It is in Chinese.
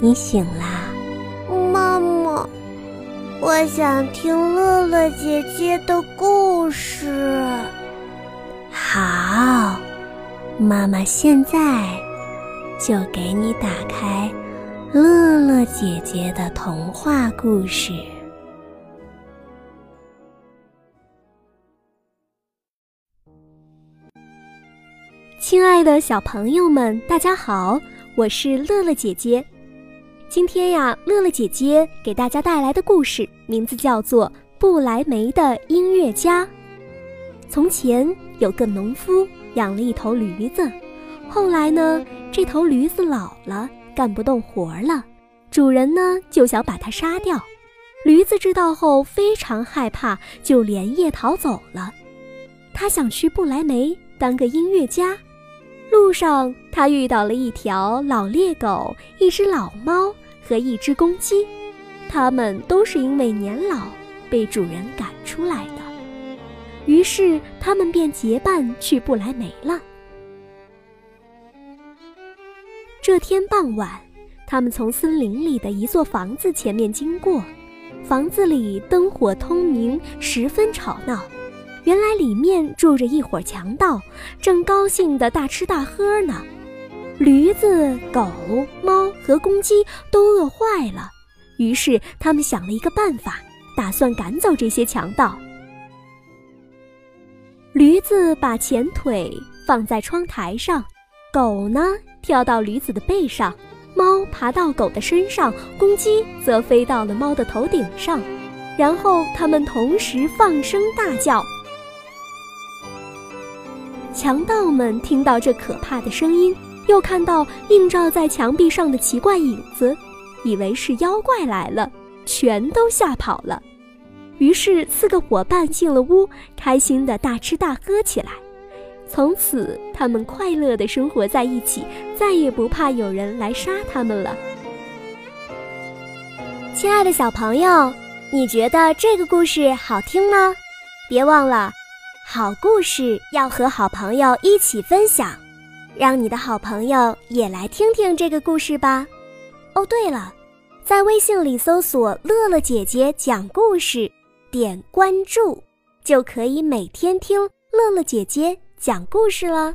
你醒啦，妈妈，我想听乐乐姐姐的故事。好，妈妈现在就给你打开乐乐姐姐的童话故事。亲爱的小朋友们，大家好，我是乐乐姐姐。今天呀，乐乐姐姐给大家带来的故事名字叫做《不来梅的音乐家》。从前有个农夫养了一头驴子，后来呢，这头驴子老了，干不动活了，主人呢就想把它杀掉。驴子知道后非常害怕，就连夜逃走了。他想去不来梅当个音乐家。路上，他遇到了一条老猎狗、一只老猫和一只公鸡，它们都是因为年老被主人赶出来的。于是，他们便结伴去不来梅了。这天傍晚，他们从森林里的一座房子前面经过，房子里灯火通明，十分吵闹。原来里面住着一伙强盗，正高兴地大吃大喝呢。驴子、狗、猫和公鸡都饿坏了，于是他们想了一个办法，打算赶走这些强盗。驴子把前腿放在窗台上，狗呢跳到驴子的背上，猫爬到狗的身上，公鸡则飞到了猫的头顶上，然后它们同时放声大叫。强盗们听到这可怕的声音，又看到映照在墙壁上的奇怪影子，以为是妖怪来了，全都吓跑了。于是四个伙伴进了屋，开心的大吃大喝起来。从此，他们快乐的生活在一起，再也不怕有人来杀他们了。亲爱的小朋友，你觉得这个故事好听吗？别忘了。好故事要和好朋友一起分享，让你的好朋友也来听听这个故事吧。哦，对了，在微信里搜索“乐乐姐姐讲故事”，点关注，就可以每天听乐乐姐姐讲故事了。